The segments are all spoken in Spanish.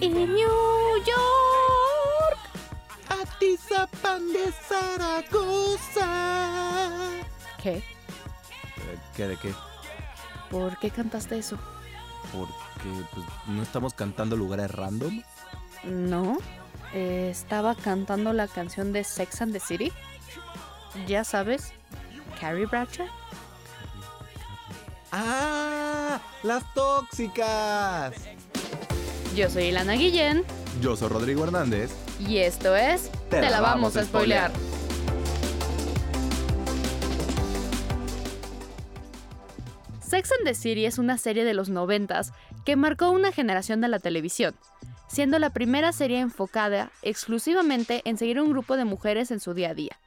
Y New York. Atizapán de Zaragoza. ¿Qué? Eh, ¿Qué de qué? ¿Por qué cantaste eso? Porque pues, no estamos cantando lugares random. No. eh, estaba cantando la canción de Sex and the City. Ya sabes, Carrie Bradshaw. ¡Ah! ¡Las tóxicas! Yo soy Ilana Guillén Yo soy Rodrigo Hernández. y esto es Te, la, vamos a spoilear. Sex and the City es una serie de los noventas que marcó una generación de la televisión, siendo la primera serie enfocada exclusivamente en seguir un grupo de mujeres en su día a día.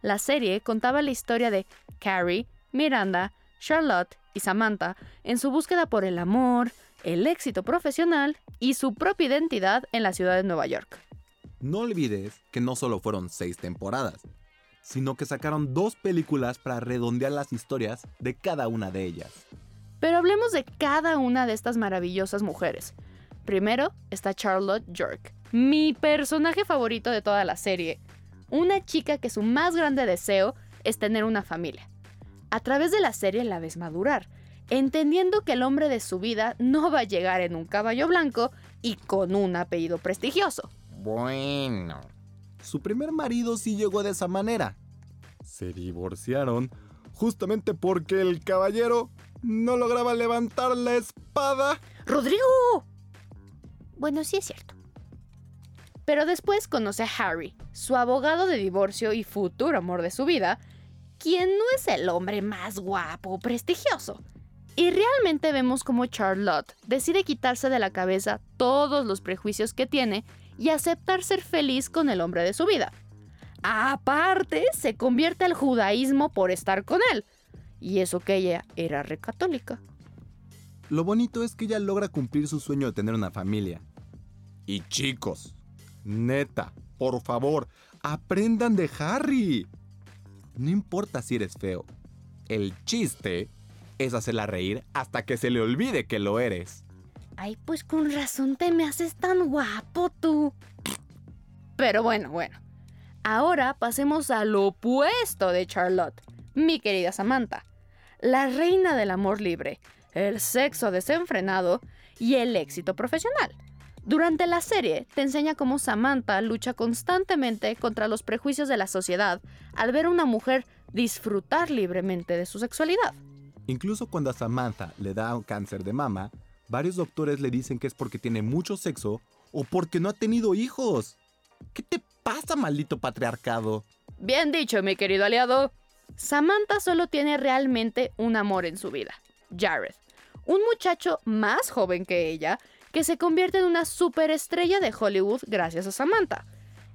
La serie contaba la historia de Carrie, Miranda, Charlotte y Samantha en su búsqueda por el amor, el éxito profesional y su propia identidad en la ciudad de Nueva York. No olvides que no solo fueron seis temporadas, sino que sacaron dos películas para redondear las historias de cada una de ellas. Pero hablemos de cada una de estas maravillosas mujeres. Primero está Charlotte York, mi personaje favorito de toda la serie. Una chica que su más grande deseo es tener una familia. A través de la serie la ves madurar, entendiendo que el hombre de su vida no va a llegar en un caballo blanco y con un apellido prestigioso. Bueno. Su primer marido sí llegó de esa manera. Se divorciaron justamente porque el caballero no lograba levantar la espada. ¡Rodrigo! Bueno, sí es cierto. Pero después conoce a Harry, su abogado de divorcio y futuro amor de su vida, quien no es el hombre más guapo o prestigioso. Y realmente vemos como Charlotte decide quitarse de la cabeza todos los prejuicios que tiene y aceptar ser feliz con el hombre de su vida. Aparte, se convierte al judaísmo por estar con él. Y eso que ella era recatólica. Lo bonito es que ella logra cumplir su sueño de tener una familia. Y chicos, neta, por favor, aprendan de Harry. No importa si eres feo. El chiste es hacerla reír hasta que se le olvide que lo eres. Ay, pues con razón te me haces tan guapo tú. Pero bueno, bueno. Ahora pasemos al opuesto de Charlotte, mi querida Samantha. La reina del amor libre, el sexo desenfrenado y el éxito profesional. Durante la serie te enseña cómo Samantha lucha constantemente contra los prejuicios de la sociedad al ver a una mujer disfrutar libremente de su sexualidad. Incluso cuando a Samantha le da un cáncer de mama, varios doctores le dicen que es porque tiene mucho sexo o porque no ha tenido hijos. ¿Qué te pasa, maldito patriarcado? Bien dicho, mi querido aliado. Samantha solo tiene realmente un amor en su vida, Jared, un muchacho más joven que ella que se convierte en una superestrella de Hollywood gracias a Samantha.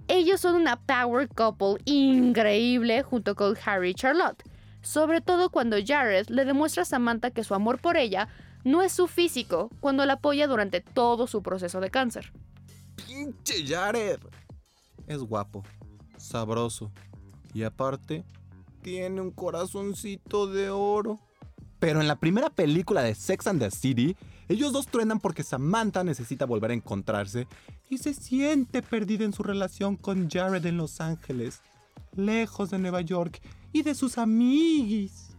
Ellos son una power couple increíble junto con Harry y Charlotte, sobre todo cuando Jared le demuestra a Samantha que su amor por ella no es su físico cuando la apoya durante todo su proceso de cáncer. ¡Pinche Jared! Es guapo, sabroso y aparte tiene un corazoncito de oro. Pero en la primera película de Sex and the City, ellos dos truenan porque Samantha necesita volver a encontrarse y se siente perdida en su relación con Jared en Los Ángeles, lejos de Nueva York y de sus amiguis.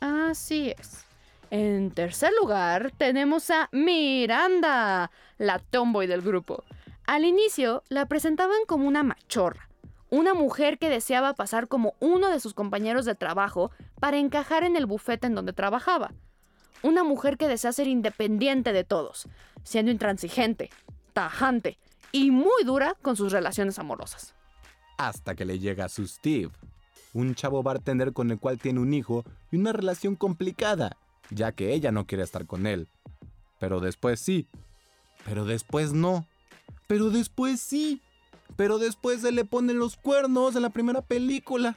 Así es. En tercer lugar tenemos a Miranda, la tomboy del grupo. Al inicio la presentaban como una machorra, una mujer que deseaba pasar como uno de sus compañeros de trabajo para encajar en el bufete en donde trabajaba. Una mujer que desea ser independiente de todos, siendo intransigente, tajante y muy dura con sus relaciones amorosas. Hasta que le llega su Steve, un chavo bartender con el cual tiene un hijo y una relación complicada, ya que ella no quiere estar con él. Pero después sí, pero después no, pero después sí, pero después se le ponen los cuernos en la primera película.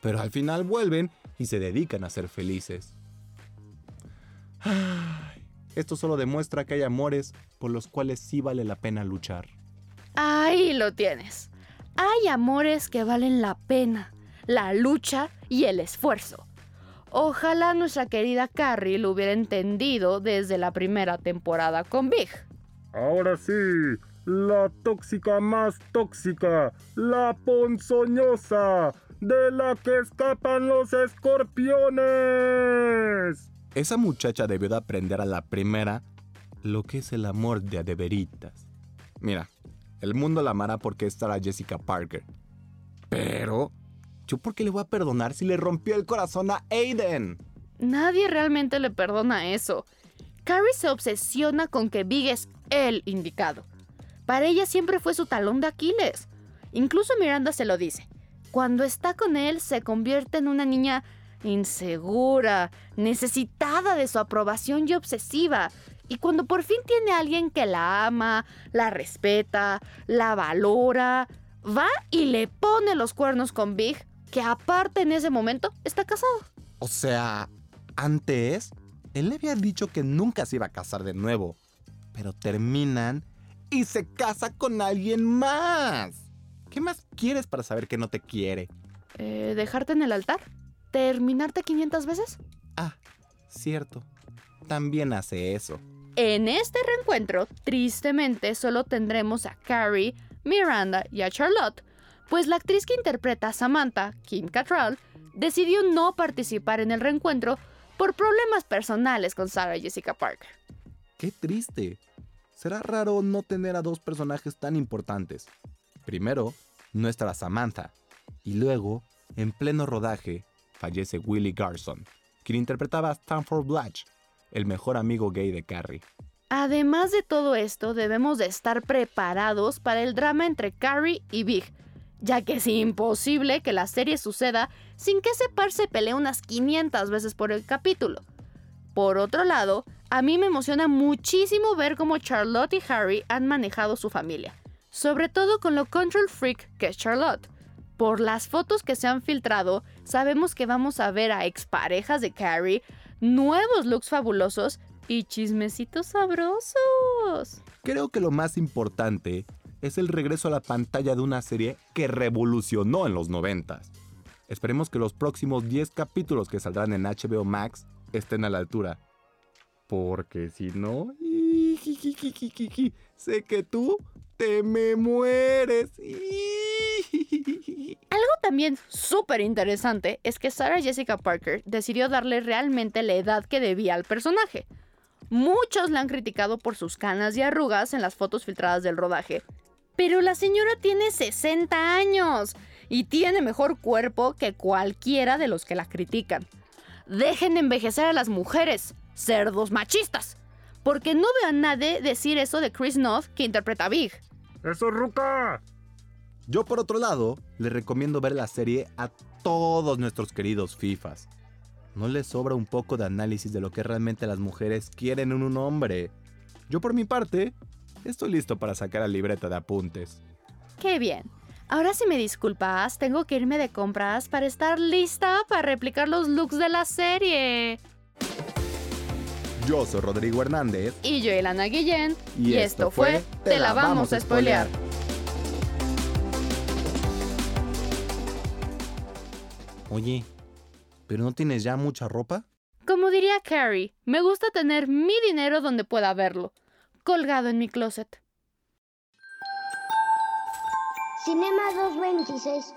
Pero al final vuelven y se dedican a ser felices. Esto solo demuestra que hay amores por los cuales sí vale la pena luchar. Ahí lo tienes. Hay amores que valen la pena, la lucha y el esfuerzo. Ojalá nuestra querida Carrie lo hubiera entendido desde la primera temporada con Big. Ahora sí, la tóxica más tóxica, la ponzoñosa, de la que escapan los escorpiones. Esa muchacha debió de aprender a la primera lo que es el amor de adeveritas. Mira, el mundo la amará porque es Sarah Jessica Parker. Pero, ¿yo por qué le voy a perdonar si le rompió el corazón a Aiden? Nadie realmente le perdona eso. Carrie se obsesiona con que Big es el indicado. Para ella siempre fue su talón de Aquiles. Incluso Miranda se lo dice. Cuando está con él se convierte en una niña insegura, necesitada de su aprobación y obsesiva. Y cuando por fin tiene a alguien que la ama, la respeta, la valora, va y le pone los cuernos con Big, que aparte en ese momento está casado. O sea, antes, él le había dicho que nunca se iba a casar de nuevo. Pero terminan y se casa con alguien más. ¿Qué más quieres para saber que no te quiere? Eh, ¿Dejarte en el altar? ¿Terminarte 500 veces? Ah, cierto. También hace eso. En este reencuentro, tristemente, solo tendremos a Carrie, Miranda y a Charlotte, pues la actriz que interpreta a Samantha, Kim Cattrall, decidió no participar en el reencuentro por problemas personales con Sarah Jessica Parker. Qué triste. Será raro no tener a dos personajes tan importantes. Primero, nuestra Samantha, y luego, en pleno rodaje, fallece Willie Garson, quien interpretaba a Stanford Blatch, el mejor amigo gay de Carrie. Además de todo esto, debemos de estar preparados para el drama entre Carrie y Big, ya que es imposible que la serie suceda sin que ese par se pelee unas 500 veces por el capítulo. Por otro lado, a mí me emociona muchísimo ver cómo Charlotte y Harry han manejado su familia, sobre todo con lo control freak que es Charlotte. Por las fotos que se han filtrado, sabemos que vamos a ver a exparejas de Carrie, nuevos looks fabulosos y chismecitos sabrosos. Creo que lo más importante es el regreso a la pantalla de una serie que revolucionó en los 90. Esperemos que los próximos 10 capítulos que saldrán en HBO Max estén a la altura. Porque si no, sé que tú te me mueres. Algo también súper interesante es que Sarah Jessica Parker decidió darle realmente la edad que debía al personaje. Muchos la han criticado por sus canas y arrugas en las fotos filtradas del rodaje. Pero la señora tiene 60 años y tiene mejor cuerpo que cualquiera de los que la critican. Dejen de envejecer a las mujeres, cerdos machistas. Porque no veo a nadie decir eso de Chris Noth que interpreta a Big. ¡Eso, Ruca! Yo por otro lado, le recomiendo ver la serie a todos nuestros queridos FIFAs. ¿No les sobra un poco de análisis de lo que realmente las mujeres quieren en un hombre? Yo por mi parte, estoy listo para sacar la libreta de apuntes. Qué bien. Ahora si me disculpas, tengo que irme de compras para estar lista para replicar los looks de la serie. Yo soy Rodrigo Hernández. Y yo, Elana Guillén. Y, esto fue Te la vamos a spoilear. Oye, ¿pero no tienes ya mucha ropa? Como diría Carrie, me gusta tener mi dinero donde pueda verlo, colgado en mi closet. Cinema 226